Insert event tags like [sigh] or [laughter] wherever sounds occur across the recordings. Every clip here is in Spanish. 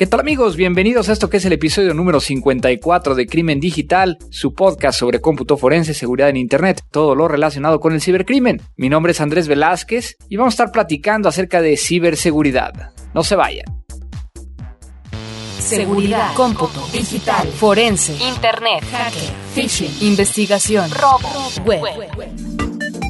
¿Qué tal amigos? Bienvenidos a esto que es el episodio número 54 de Crimen Digital, su podcast sobre cómputo forense, seguridad en Internet, todo lo relacionado con el cibercrimen. Mi nombre es Andrés Velázquez y vamos a estar platicando acerca de ciberseguridad. No se vayan. Seguridad, cómputo, digital, forense, internet, hacker, phishing, investigación, robo, web.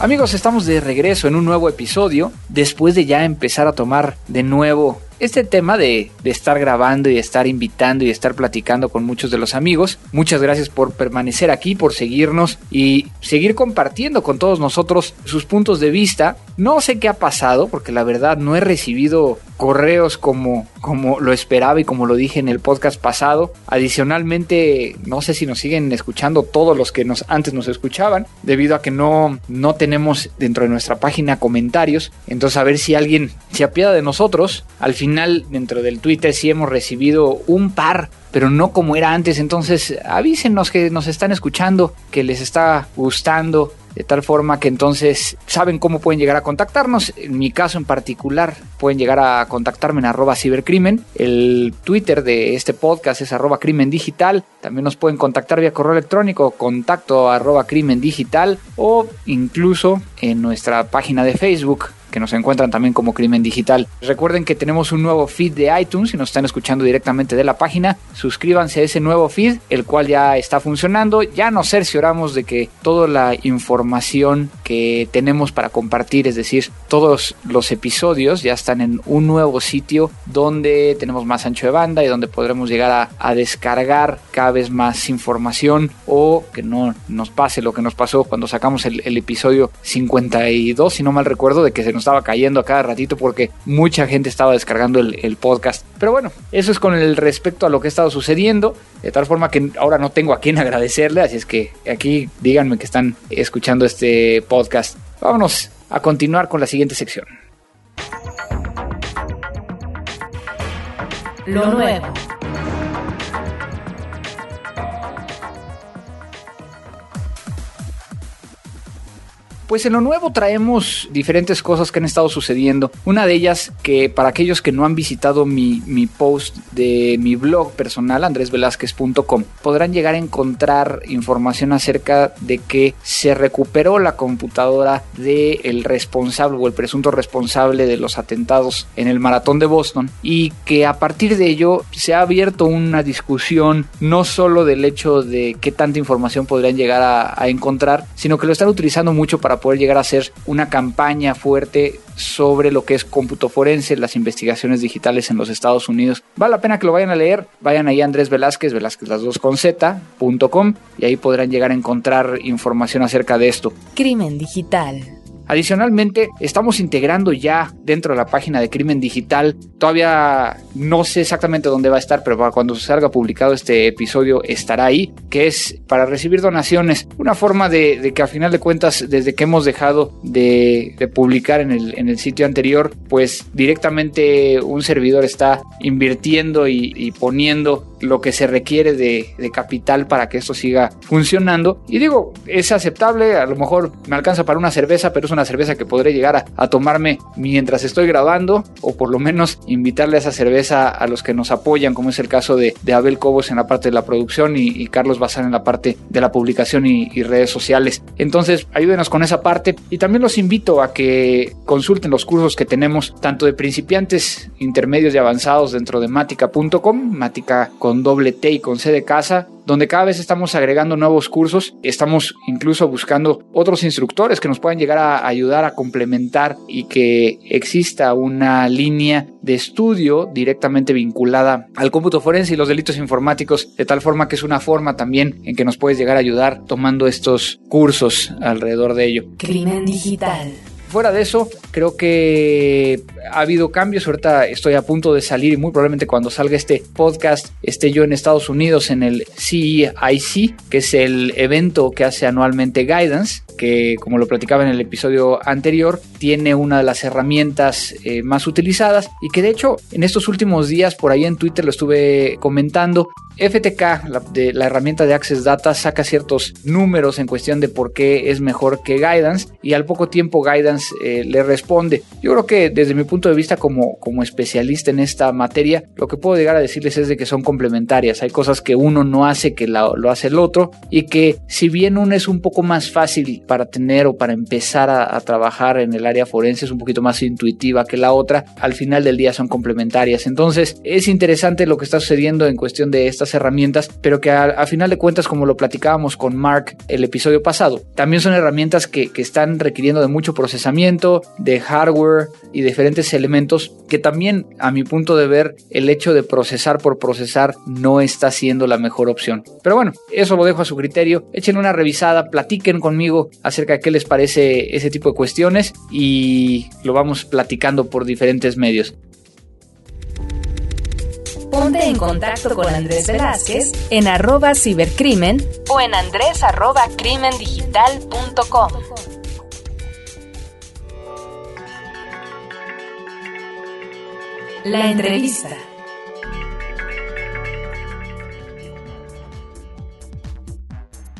Amigos, estamos de regreso en un nuevo episodio después de ya empezar a tomar de nuevo este tema de, de, estar grabando y estar invitando y estar platicando con muchos de los amigos. Muchas gracias por permanecer aquí, por seguirnos y seguir compartiendo con todos nosotros sus puntos de vista. No sé qué ha pasado porque la verdad no he recibido correos como, como lo esperaba y como lo dije en el podcast pasado. Adicionalmente, no sé si nos siguen escuchando todos los que nos, antes nos escuchaban, debido a que no, no tenemos dentro de nuestra página comentarios. Entonces, a ver si alguien se apiada de nosotros. Dentro del Twitter, sí hemos recibido un par pero no como era antes. Entonces avísenos que nos están escuchando, que les está gustando, de tal forma que entonces saben cómo pueden llegar a contactarnos. En mi caso en particular, pueden llegar a contactarme en arroba cibercrimen. El Twitter de este podcast es arroba crimen digital. También nos pueden contactar vía correo electrónico, contacto arroba crimen digital o incluso en nuestra página de Facebook que nos encuentran también como Crimen Digital. Recuerden que tenemos un nuevo feed de iTunes si nos están escuchando directamente de la página. Suscríbanse a ese nuevo feed, el cual ya está funcionando. Ya nos cercioramos de que toda la información que tenemos para compartir, es decir, todos los episodios ya están en un nuevo sitio donde tenemos más ancho de banda y donde podremos llegar a, descargar cada vez más información o que no nos pase lo que nos pasó cuando sacamos el episodio 52, si no mal recuerdo, de que se nos estaba cayendo a cada ratito porque mucha gente estaba descargando el, podcast. Pero bueno, eso es con el respecto a lo que ha estado sucediendo. De tal forma que ahora no tengo a quien [laughs] agradecerle. Así es que aquí díganme que están escuchando este podcast. Vámonos a continuar con la siguiente sección. Lo nuevo. Pues en lo nuevo traemos diferentes cosas que han estado sucediendo. Una de ellas que para aquellos que no han visitado mi, mi post de mi blog personal, andresvelazquez.com, podrán llegar a encontrar información acerca de que se recuperó la computadora del el responsable o el presunto responsable de los atentados en el maratón de Boston y que a partir de ello se ha abierto una discusión no solo del hecho de qué tanta información podrían llegar a, a encontrar, sino que lo están utilizando mucho para poder llegar a hacer una campaña fuerte sobre lo que es cómputo forense, las investigaciones digitales en los Estados Unidos. Vale la pena que lo vayan a leer. Vayan ahí a Andrés Velázquez, Velázquez las dos con z.com y ahí podrán llegar a encontrar información acerca de esto. Crimen digital. Adicionalmente, estamos integrando ya dentro de la página de Crimen Digital. Todavía no sé exactamente dónde va a estar, pero para cuando salga publicado este episodio estará ahí, que es para recibir donaciones. Una forma de, que a final de cuentas, desde que hemos dejado de, publicar en el, sitio anterior, pues directamente un servidor está invirtiendo y, y poniendo lo que se requiere de, de, capital para que esto siga funcionando. Y digo, es aceptable, a lo mejor me alcanza para una cerveza, pero es una cerveza que podré llegar a, a, tomarme mientras estoy grabando, o por lo menos invitarle a esa cerveza a los que nos apoyan, como es el caso de, Abel Cobos en la parte de la producción y, Carlos Bazán en la parte de la publicación y, y, redes sociales. Entonces, ayúdenos con esa parte y también los invito a que consulten los cursos que tenemos, tanto de principiantes, intermedios y avanzados dentro de matica.com, matica con doble T y con C de casa, donde cada vez estamos agregando nuevos cursos, estamos incluso buscando otros instructores que nos puedan llegar a ayudar a complementar y que exista una línea de estudio directamente vinculada al cómputo forense y los delitos informáticos, de tal forma que es una forma también en que nos puedes llegar a ayudar tomando estos cursos alrededor de ello. Crimen digital. Fuera de eso, creo que ha habido cambios. Ahorita estoy a punto de salir y muy probablemente cuando salga este podcast esté yo en Estados Unidos en el CEIC, que es el evento que hace anualmente Guidance que como lo platicaba en el episodio anterior, tiene una de las herramientas eh, más utilizadas y que de hecho en estos últimos días por ahí en Twitter lo estuve comentando, FTK, de, la herramienta de Access Data, saca ciertos números en cuestión de por qué es mejor que Guidance y al poco tiempo Guidance eh, le responde. Yo creo que desde mi punto de vista como, como especialista en esta materia, lo que puedo llegar a decirles es de que son complementarias. Hay cosas que uno no hace que lo hace el otro y que si bien uno es un poco más fácil para tener o para empezar a, a trabajar en el área forense, es un poquito más intuitiva que la otra, al final del día son complementarias. Entonces es interesante lo que está sucediendo en cuestión de esta herramientas, pero que a, final de cuentas, como lo platicábamos con Mark el episodio pasado, también son herramientas que, que están requiriendo de mucho procesamiento, de hardware y diferentes elementos que también, a mi punto de ver, el hecho de procesar por procesar no está siendo la mejor opción. Pero bueno, eso lo dejo a su criterio. Echen una revisada, platiquen conmigo acerca de qué les parece ese tipo de cuestiones y lo vamos platicando por diferentes medios. Ponte en contacto con Andrés Velázquez en arroba cibercrimen o en andrés arroba crimendigital.com. La entrevista.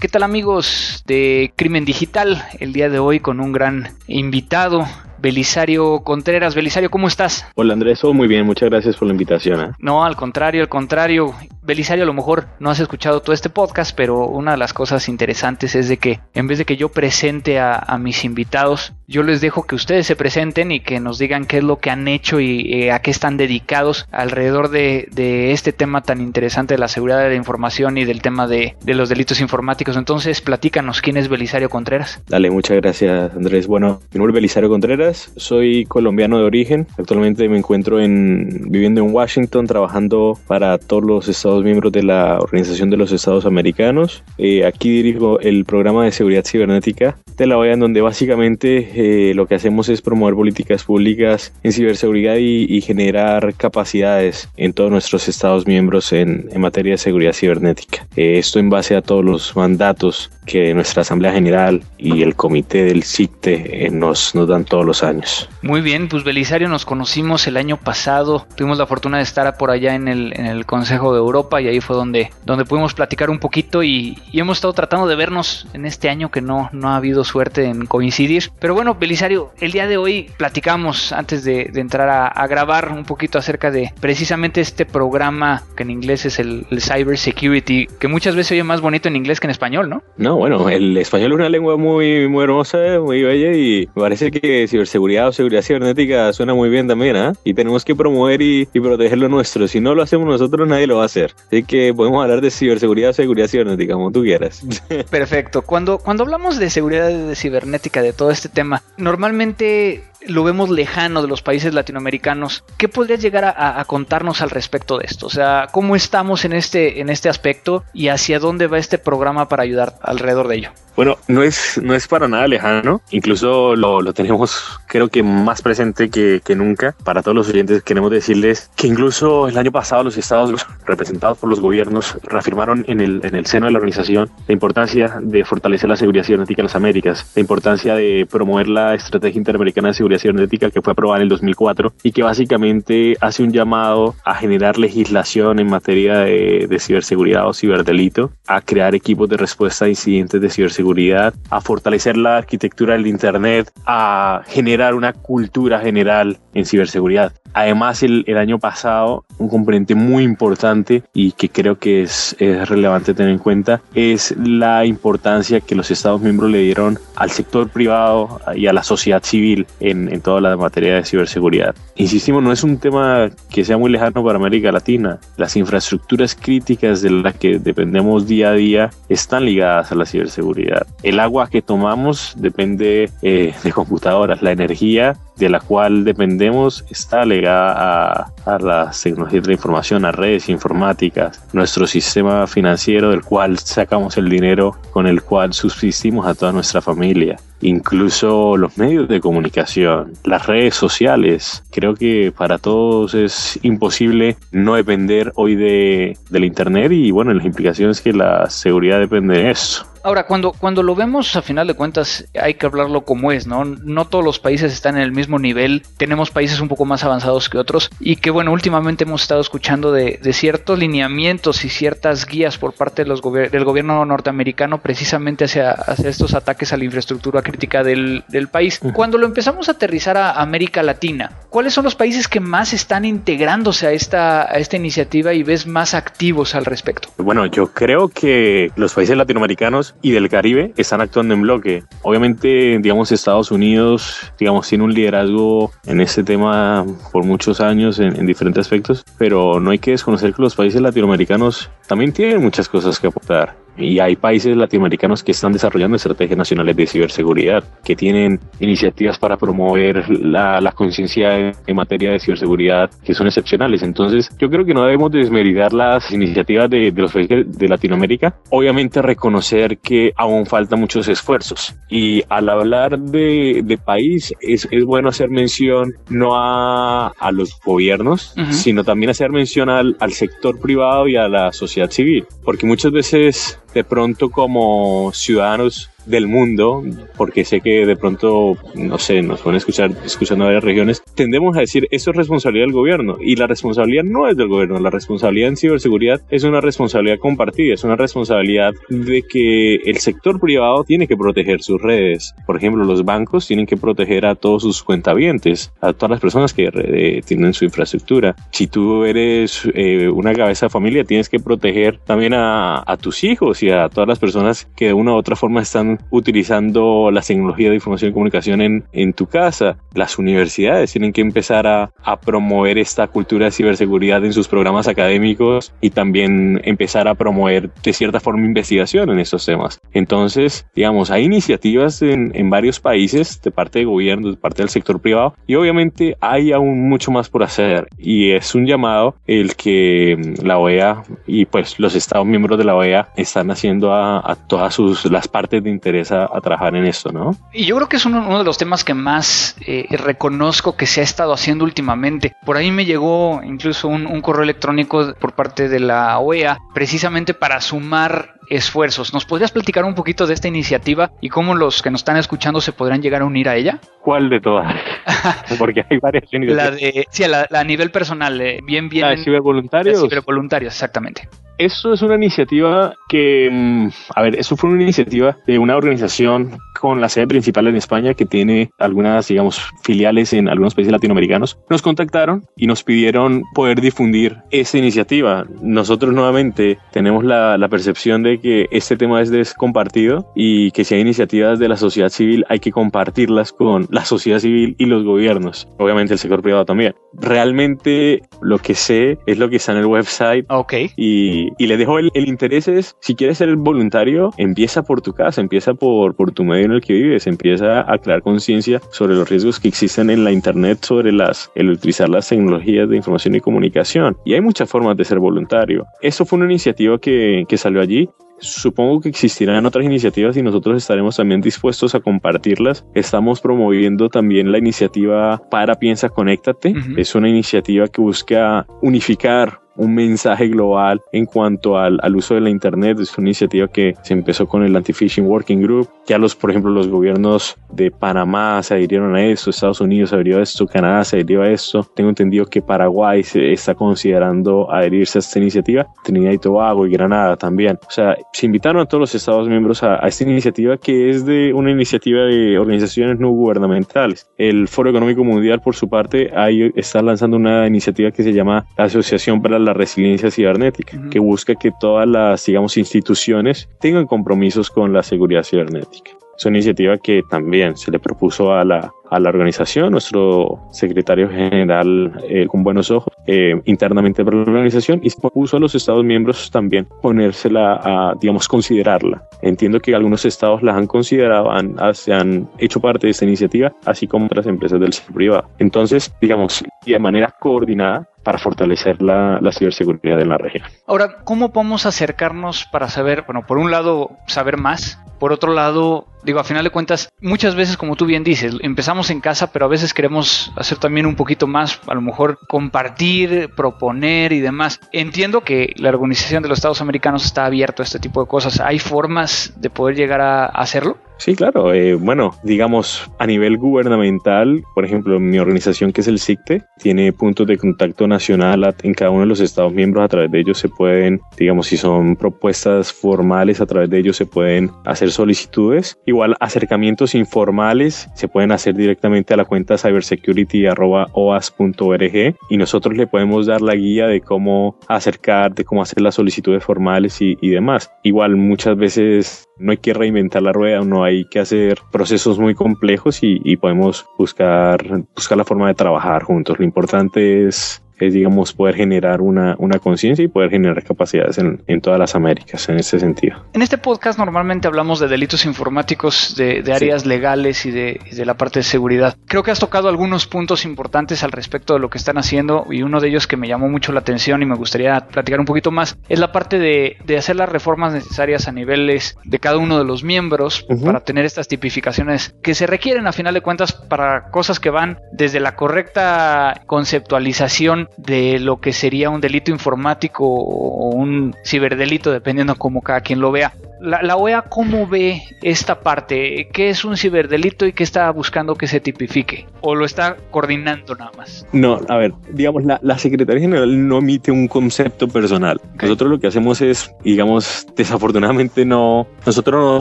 ¿Qué tal amigos de Crimen Digital? El día de hoy con un gran invitado, Belisario Contreras. Belisario, ¿cómo estás? Hola Andrés, oh, muy bien, muchas gracias por la invitación. ¿eh? No, al contrario, al contrario. Belisario, a lo mejor no has escuchado todo este podcast, pero una de las cosas interesantes es de que en vez de que yo presente a, mis invitados, yo les dejo que ustedes se presenten y que nos digan qué es lo que han hecho y eh, a qué están dedicados alrededor de, este tema tan interesante de la seguridad de la información y del tema de, de los delitos informáticos. Entonces, platícanos quién es Belisario Contreras. Dale, muchas gracias Andrés. Bueno, mi nombre es Belisario Contreras soy colombiano de origen. Actualmente me encuentro en, viviendo en Washington trabajando para todos los Estados miembros de la Organización de los Estados Americanos. Eh, aquí dirijo el programa de seguridad cibernética de la OEA, en donde básicamente eh, lo que hacemos es promover políticas públicas en ciberseguridad y, generar capacidades en todos nuestros Estados miembros en, materia de seguridad cibernética. Eh, esto en base a todos los mandatos que nuestra Asamblea General y el Comité del CICTE nos, nos dan todos los años. Muy bien, pues Belisario nos conocimos el año pasado, tuvimos la fortuna de estar por allá en el, en el Consejo de Europa y ahí fue donde, donde pudimos platicar un poquito y, hemos estado tratando de vernos en este año que no, no ha habido suerte en coincidir. Pero bueno, Belisario, el día de hoy platicamos antes de, entrar a, grabar un poquito acerca de precisamente este programa que en inglés es el, el Cyber Security, que muchas veces oye más bonito en inglés que en español, ¿no? No, bueno, el español es una lengua muy, muy hermosa, muy bella y parece que ciberseguridad seguridad o seguridad cibernética suena muy bien también, ¿ah? Y tenemos que promover y, proteger lo nuestro. Si no lo hacemos nosotros, nadie lo va a hacer. Así que podemos hablar de ciberseguridad seguridad cibernética, como tú quieras. [laughs] Perfecto. Cuando, cuando hablamos de seguridad cibernética, de todo este tema, normalmente lo vemos lejano de los países latinoamericanos. ¿Qué podrías llegar a, contarnos al respecto de esto? O sea, ¿cómo estamos en este, en este aspecto y hacia dónde va este programa para ayudar alrededor de ello? Bueno, no es, no es para nada lejano, incluso lo, lo tenemos creo que más presente que, que, nunca. Para todos los oyentes queremos decirles que incluso el año pasado los estados [laughs] representados por los gobiernos reafirmaron en el, en el seno de la organización la importancia de fortalecer la seguridad cibernética en las Américas, la importancia de promover la estrategia interamericana de seguridad cibernética que fue aprobada en el 2004 y que básicamente hace un llamado a generar legislación en materia de, de ciberseguridad o ciberdelito, a crear equipos de respuesta a incidentes de ciberseguridad, a fortalecer la arquitectura del Internet, a generar una cultura general en ciberseguridad. Además, el, el, año pasado, un componente muy importante y que creo que es, es, relevante tener en cuenta es la importancia que los Estados miembros le dieron al sector privado y a la sociedad civil en, en toda la materia de ciberseguridad. Insistimos, no es un tema que sea muy lejano para América Latina. Las infraestructuras críticas de las que dependemos día a día están ligadas a la ciberseguridad. El agua que tomamos depende eh, de computadoras, la energía de la cual dependemos está ligada a, a las tecnologías de la información, a redes informáticas, nuestro sistema financiero del cual sacamos el dinero con el cual subsistimos a toda nuestra familia incluso los medios de comunicación, las redes sociales. Creo que para todos es imposible no depender hoy de, del Internet y bueno, las implicaciones que la seguridad depende de eso. Ahora, cuando, cuando lo vemos, a final de cuentas, hay que hablarlo como es, ¿no? No todos los países están en el mismo nivel. Tenemos países un poco más avanzados que otros. Y que, bueno, últimamente hemos estado escuchando de, ciertos lineamientos y ciertas guías por parte de los del gobierno norteamericano precisamente hacia, hacia, estos ataques a la infraestructura crítica del, país. Cuando lo empezamos a aterrizar a América Latina, ¿cuáles son los países que más están integrándose a esta, a esta iniciativa y ves más activos al respecto? Bueno, yo creo que los países latinoamericanos y del Caribe están actuando en bloque. Obviamente, digamos, Estados Unidos, digamos, tiene un liderazgo en este tema por muchos años en, en diferentes aspectos, pero no hay que desconocer que los países latinoamericanos también tienen muchas cosas que aportar. Y hay países latinoamericanos que están desarrollando estrategias nacionales de ciberseguridad, que tienen iniciativas para promover la, la conciencia en materia de ciberseguridad que son excepcionales. Entonces, yo creo que no debemos desmeridar las iniciativas de, de los países de Latinoamérica. Obviamente, reconocer que aún faltan muchos esfuerzos. Y al hablar de, de país, es, es, bueno hacer mención no a, a los gobiernos, sino también hacer mención al, al sector privado y a la sociedad civil. Porque muchas veces de pronto como ciudadanos del mundo, porque sé que de pronto, no sé, nos pueden escuchar escuchando varias regiones, tendemos a decir eso es responsabilidad del gobierno y la responsabilidad no es del gobierno, la responsabilidad en ciberseguridad es una responsabilidad compartida, es una responsabilidad de que el sector privado tiene que proteger sus redes. Por ejemplo, los bancos tienen que proteger a todos sus cuentavientes, a todas las personas que eh, tienen su infraestructura. Si tú eres eh, una cabeza de familia, tienes que proteger también a, a tus hijos y a todas las personas que de una u otra forma están utilizando las tecnologías de información y comunicación en, en tu casa. Las universidades tienen que empezar a, a promover esta cultura de ciberseguridad en sus programas académicos y también empezar a promover de cierta forma investigación en estos temas. Entonces, digamos, hay iniciativas en, en varios países de parte de gobierno, de parte del sector privado y obviamente hay aún mucho más por hacer y es un llamado el que la OEA y pues los estados miembros de la OEA están haciendo a, a todas sus las partes de interesa a trabajar en esto, ¿no? Y yo creo que es uno, de los temas que más eh, reconozco que se ha estado haciendo últimamente. Por ahí me llegó incluso un, un correo electrónico por parte de la OEA precisamente para sumar esfuerzos. ¿Nos podrías platicar un poquito de esta iniciativa y cómo los que nos están escuchando se podrán llegar a unir a ella? ¿Cuál de todas? [laughs] Porque hay varias iniciativas. La de, sí, la, a nivel personal, eh, bien, bien. La de cibervoluntarios. La cibervoluntarios, exactamente. Eso es una iniciativa que, mm, a ver, eso fue una iniciativa de una organización con la sede principal en España que tiene algunas, digamos, filiales en algunos países latinoamericanos. Nos contactaron y nos pidieron poder difundir esta iniciativa. Nosotros nuevamente tenemos la, la percepción de que este tema es descompartido y que si hay iniciativas de la sociedad civil hay que compartirlas con la sociedad civil y los gobiernos. Obviamente el sector privado también. Realmente lo que sé es lo que está en el website. Ok. Y y, le dejo el, interés es, si quieres ser voluntario, empieza por tu casa, empieza por, por tu medio en el que vives, empieza a crear conciencia sobre los riesgos que existen en la internet, sobre las, el utilizar las tecnologías de información y comunicación. Y hay muchas formas de ser voluntario. Eso fue una iniciativa que, que salió allí Supongo que existirán otras iniciativas y nosotros estaremos también dispuestos a compartirlas. Estamos promoviendo también la iniciativa Para Piensa Conéctate. Es una iniciativa que busca unificar un mensaje global en cuanto al, al, uso de la Internet. Es una iniciativa que se empezó con el Anti-Phishing Working Group. Ya los, por ejemplo, los gobiernos de Panamá se adhirieron a esto, Estados Unidos se adhirió a esto, Canadá se adhirió a esto. Tengo entendido que Paraguay se está considerando adherirse a esta iniciativa, Trinidad y Tobago y Granada también. O sea, se invitaron a todos los Estados miembros a, a esta iniciativa que es de una iniciativa de organizaciones no gubernamentales. El Foro Económico Mundial, por su parte, ahí está lanzando una iniciativa que se llama la Asociación para la resiliencia cibernética, que busca que todas las, digamos, instituciones tengan compromisos con la seguridad cibernética. Es una iniciativa que también se le propuso a la, a la organización, nuestro secretario general eh, con buenos ojos, eh, internamente para la organización, y se propuso a los Estados miembros también ponérsela a, digamos, considerarla. Entiendo que algunos estados la han considerado, han, se han hecho parte de esta iniciativa, así como otras empresas del sector privado. Entonces, digamos, de manera coordinada, para fortalecer la, la, ciberseguridad en la región. Ahora, ¿cómo podemos acercarnos para saber, bueno, por un lado, saber más por otro lado, digo, a final de cuentas, muchas veces, como tú bien dices, empezamos en casa, pero a veces queremos hacer también un poquito más, a lo mejor compartir, proponer y demás. Entiendo que la Organización de los Estados Americanos está abierto a este tipo de cosas. ¿Hay formas de poder llegar a hacerlo? Sí, claro. Eh, bueno, digamos, a nivel gubernamental, por ejemplo, mi organización que es el SICTE, tiene puntos de contacto nacional en cada uno de los Estados miembros. A través de ellos se pueden, digamos, si son propuestas formales, a través de ellos se pueden hacer solicitudes. Igual, acercamientos informales se pueden hacer directamente a la cuenta cybersecurity.oas.org y nosotros le podemos dar la guía de cómo acercar, de cómo hacer las solicitudes formales y, y demás. Igual, muchas veces no hay que reinventar la rueda, no hay que hacer procesos muy complejos y, y podemos buscar, buscar la forma de trabajar juntos. Lo importante es es, digamos, poder generar una, una conciencia y poder generar capacidades en, en, todas las Américas en ese sentido. En este podcast normalmente hablamos de delitos informáticos, de, de áreas sí. legales y de, de, la parte de seguridad. Creo que has tocado algunos puntos importantes al respecto de lo que están haciendo y uno de ellos que me llamó mucho la atención y me gustaría platicar un poquito más es la parte de, de hacer las reformas necesarias a niveles de cada uno de los miembros uh -huh. para tener estas tipificaciones que se requieren a final de cuentas para cosas que van desde la correcta conceptualización de lo que sería un delito informático o un ciberdelito, dependiendo cómo cada quien lo vea. La, la, OEA, ¿cómo ve esta parte? ¿Qué es un ciberdelito y qué está buscando que se tipifique? ¿O lo está coordinando nada más? No, a ver, digamos, la, la Secretaría General no emite un concepto personal. Okay. Nosotros lo que hacemos es, digamos, desafortunadamente no, nosotros no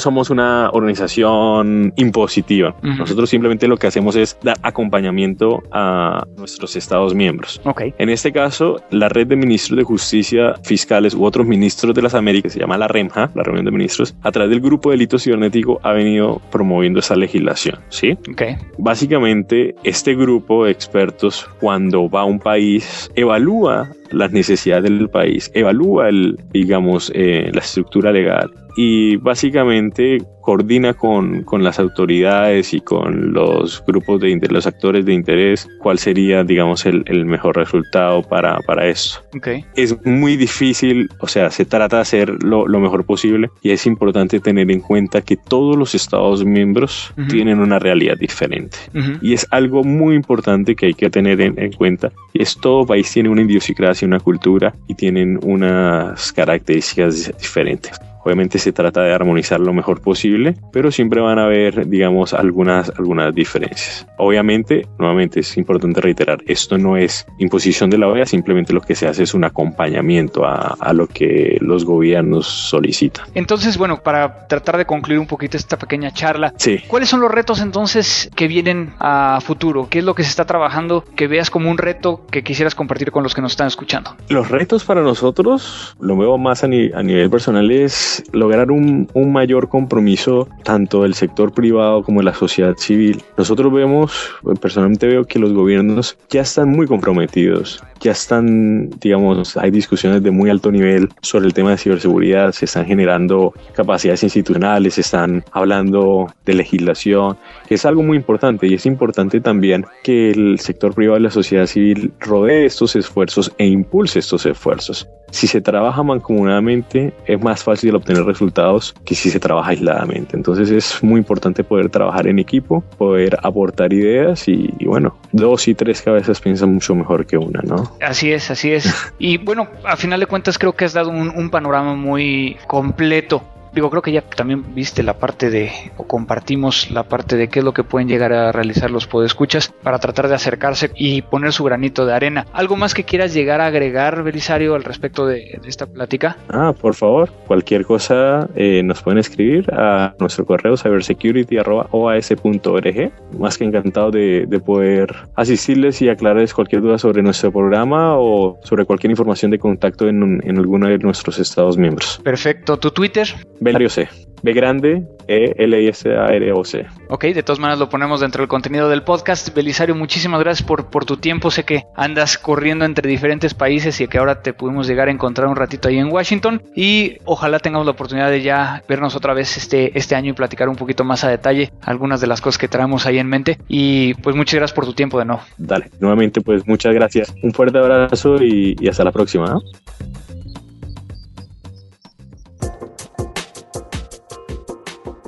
somos una organización impositiva. Uh -huh. Nosotros simplemente lo que hacemos es dar acompañamiento a nuestros Estados miembros. Okay. En este caso, la red de ministros de justicia fiscales u otros ministros de las Américas, se llama la REMJA, la reunión de ministros, a través del grupo de delito cibernético ha venido promoviendo esa legislación, ¿sí? Okay. Básicamente, este grupo de expertos, cuando va a un país, evalúa las necesidades del país, evalúa el, digamos, eh, la estructura legal y básicamente coordina con, con, las autoridades y con los grupos de los actores de interés cuál sería, digamos, el, el mejor resultado para, para esto. Okay. Es muy difícil, o sea, se trata de hacer lo, lo, mejor posible y es importante tener en cuenta que todos los Estados miembros uh -huh. tienen una realidad diferente. Uh -huh. Y es algo muy importante que hay que tener en, en cuenta. Es todo país tiene una idiosincrasia, una cultura y tienen unas características diferentes. Obviamente se trata de armonizar lo mejor posible, pero siempre van a haber, digamos, algunas, algunas diferencias. Obviamente, nuevamente es importante reiterar, esto no es imposición de la OEA, simplemente lo que se hace es un acompañamiento a, a lo que los gobiernos solicitan. Entonces, bueno, para tratar de concluir un poquito esta pequeña charla, sí. ¿cuáles son los retos entonces que vienen a futuro? ¿Qué es lo que se está trabajando que veas como un reto que quisieras compartir con los que nos están escuchando? Los retos para nosotros, lo veo más a, ni a nivel personal, es lograr un, un, mayor compromiso tanto del sector privado como de la sociedad civil. Nosotros vemos, personalmente veo que los gobiernos ya están muy comprometidos, ya están, digamos, hay discusiones de muy alto nivel sobre el tema de ciberseguridad, se están generando capacidades institucionales, se están hablando de legislación, que es algo muy importante y es importante también que el sector privado y la sociedad civil rodee estos esfuerzos e impulse estos esfuerzos. Si se trabaja mancomunadamente es más fácil obtener resultados que si se trabaja aisladamente. Entonces es muy importante poder trabajar en equipo, poder aportar ideas y, y, bueno, dos y tres cabezas piensan mucho mejor que una, ¿no? Así es, así es. [laughs] y bueno, a final de cuentas creo que has dado un, un panorama muy completo digo, creo que ya también viste la parte de, o compartimos la parte de qué es lo que pueden llegar a realizar los podescuchas para tratar de acercarse y poner su granito de arena. ¿Algo más que quieras llegar a agregar, Belisario, al respecto de, de esta plática? Ah, por favor, cualquier cosa eh, nos pueden escribir a nuestro correo cybersecurity.oas.org. Más que encantado de, de poder asistirles y aclararles cualquier duda sobre nuestro programa o sobre cualquier información de contacto en, en alguno de nuestros estados miembros. Perfecto. ¿Tu Twitter? Belario C. B grande, E L I S A R O C. Ok, de todas maneras lo ponemos dentro del contenido del podcast. Belisario, muchísimas gracias por, por tu tiempo. Sé que andas corriendo entre diferentes países y que ahora te pudimos llegar a encontrar un ratito ahí en Washington. Y ojalá tengamos la oportunidad de ya vernos otra vez este, este año y platicar un poquito más a detalle algunas de las cosas que traemos ahí en mente. Y pues muchas gracias por tu tiempo de nuevo. Dale, nuevamente pues muchas gracias. Un fuerte abrazo y, y hasta la próxima. ¿no?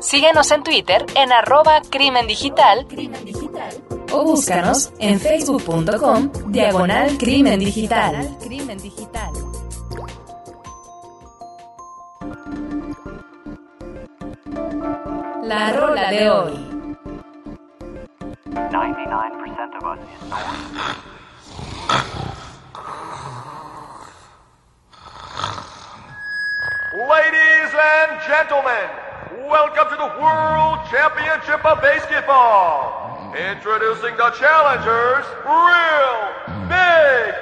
Síguenos en Twitter en arroba crimen digital o búscanos en facebook.com diagonal crimen digital. La rola de hoy. 99% of us Ladies and gentlemen, welcome to the World Championship of Basketball. Introducing the challengers, Real Big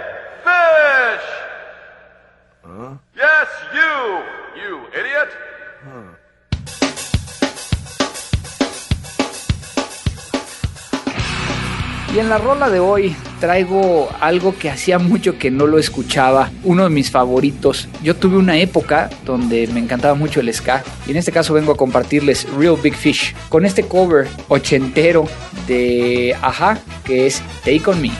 Fish. Huh? Yes, you, you idiot. Huh. Y en la rola de hoy traigo algo que hacía mucho que no lo escuchaba, uno de mis favoritos. Yo tuve una época donde me encantaba mucho el ska y en este caso vengo a compartirles Real Big Fish con este cover ochentero de Aja que es Take On Me.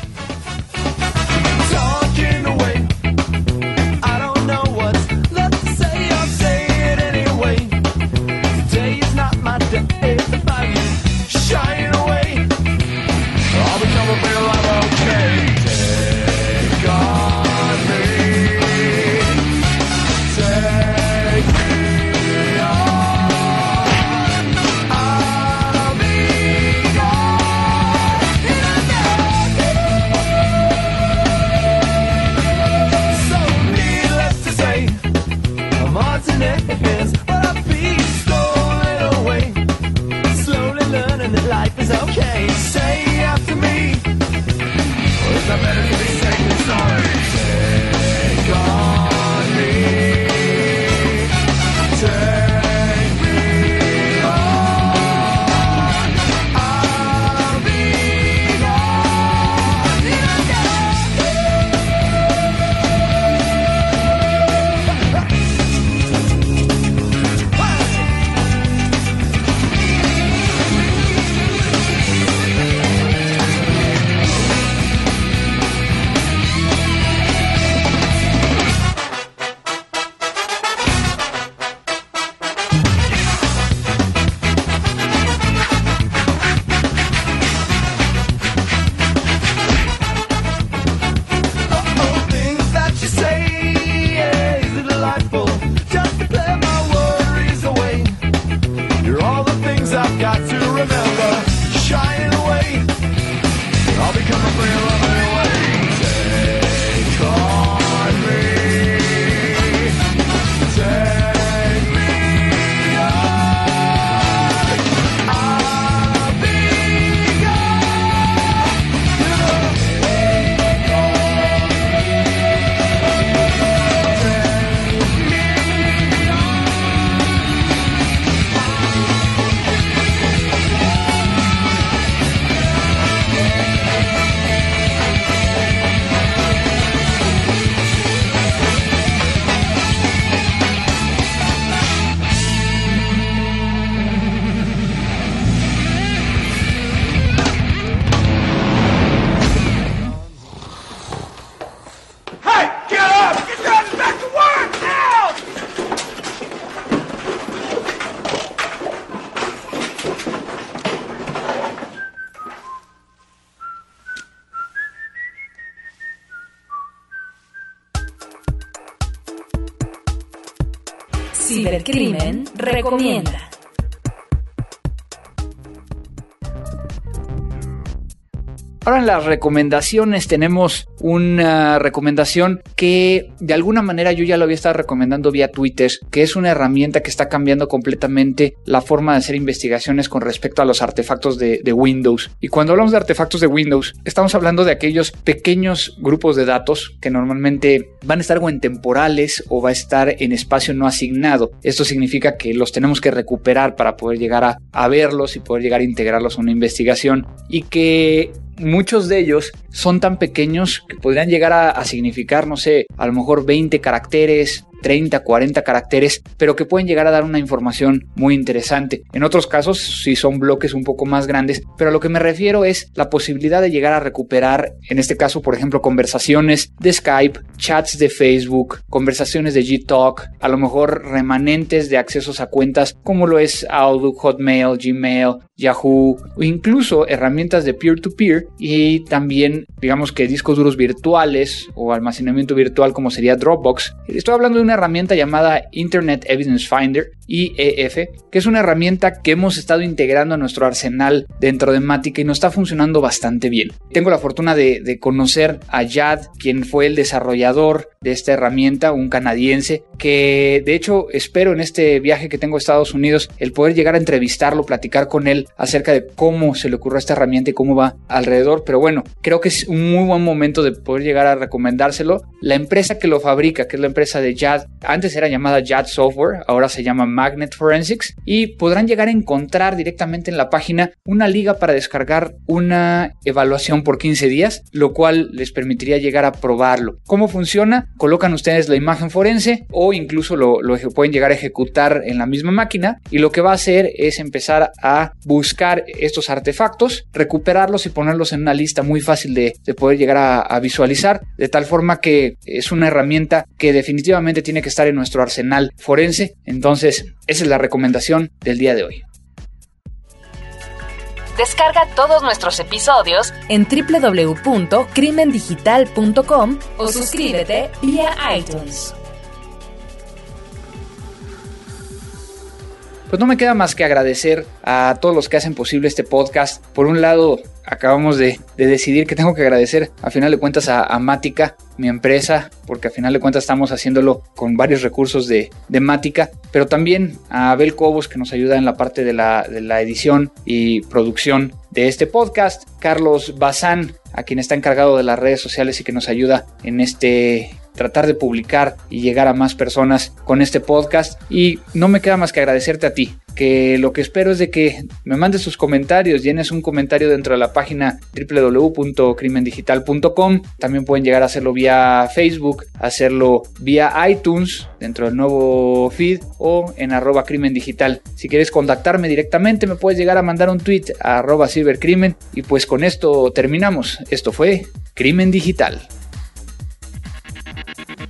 Cibercrimen recomienda. Ahora en las recomendaciones tenemos una recomendación que de alguna manera yo ya lo había estado recomendando vía Twitter, que es una herramienta que está cambiando completamente la forma de hacer investigaciones con respecto a los artefactos de, Windows. Y cuando hablamos de artefactos de Windows, estamos hablando de aquellos pequeños grupos de datos que normalmente van a estar o en temporales o va a estar en espacio no asignado. Esto significa que los tenemos que recuperar para poder llegar a, a verlos y poder llegar a integrarlos a una investigación y que muchos de ellos son tan pequeños que podrían llegar a, significar, no sé, a lo mejor 20 caracteres, 30, 40 caracteres, pero que pueden llegar a dar una información muy interesante. En otros casos, si son bloques un poco más grandes, pero a lo que me refiero es la posibilidad de llegar a recuperar, en este caso, por ejemplo, conversaciones de Skype, chats de Facebook, conversaciones de G-Talk, a lo mejor remanentes de accesos a cuentas como lo es Outlook, Hotmail, Gmail, Yahoo o incluso herramientas de peer-to-peer y también digamos que discos duros virtuales o almacenamiento virtual como sería Dropbox. Estoy hablando de una herramienta llamada Internet Evidence Finder IEF, que es una herramienta que hemos estado integrando a nuestro arsenal dentro de Matica y nos está funcionando bastante bien. Tengo la fortuna de, de conocer a Yad, quien fue el desarrollador de esta herramienta, un canadiense, que de hecho espero en este viaje que tengo a Estados Unidos el poder llegar a entrevistarlo, platicar con él acerca de cómo se le ocurrió esta herramienta y cómo va alrededor. Pero bueno, creo que es un muy buen momento de poder llegar a recomendárselo. La empresa que lo fabrica, que es la empresa de Yad, antes era llamada Yad Software, ahora se llama Magnet Forensics y podrán llegar a encontrar directamente en la página una liga para descargar una evaluación por 15 días, lo cual les permitiría llegar a probarlo. ¿Cómo funciona? colocan ustedes la imagen forense o incluso lo, pueden llegar a ejecutar en la misma máquina y lo que va a hacer es empezar a buscar estos artefactos, recuperarlos y ponerlos en una lista muy fácil de, poder llegar a, visualizar, de tal forma que es una herramienta que definitivamente tiene que estar en nuestro arsenal forense. Entonces, esa es la recomendación del día de hoy. Descarga todos nuestros episodios en www.crimendigital.com o suscríbete vía iTunes. Pues no me queda más que agradecer a todos los que hacen posible este podcast. Por un lado, acabamos de, decidir que tengo que agradecer a final de cuentas a, a, Mática, mi empresa, porque a final de cuentas estamos haciéndolo con varios recursos de, de Mática, pero también a Abel Cobos que nos ayuda en la parte de la, de la edición y producción de este podcast, Carlos Bazán, a quien está encargado de las redes sociales y que nos ayuda en este tratar de publicar y llegar a más personas con este podcast. Y no me queda más que agradecerte a ti, que lo que espero es de que me mandes tus comentarios, llenes un comentario dentro de la página www.crimendigital.com. También pueden llegar a hacerlo vía Facebook, hacerlo vía iTunes, dentro del nuevo feed o en arroba crimen digital. Si quieres contactarme directamente, me puedes llegar a mandar un tweet a arroba cibercrimen. Y pues con esto terminamos. Esto fue Crimen Digital.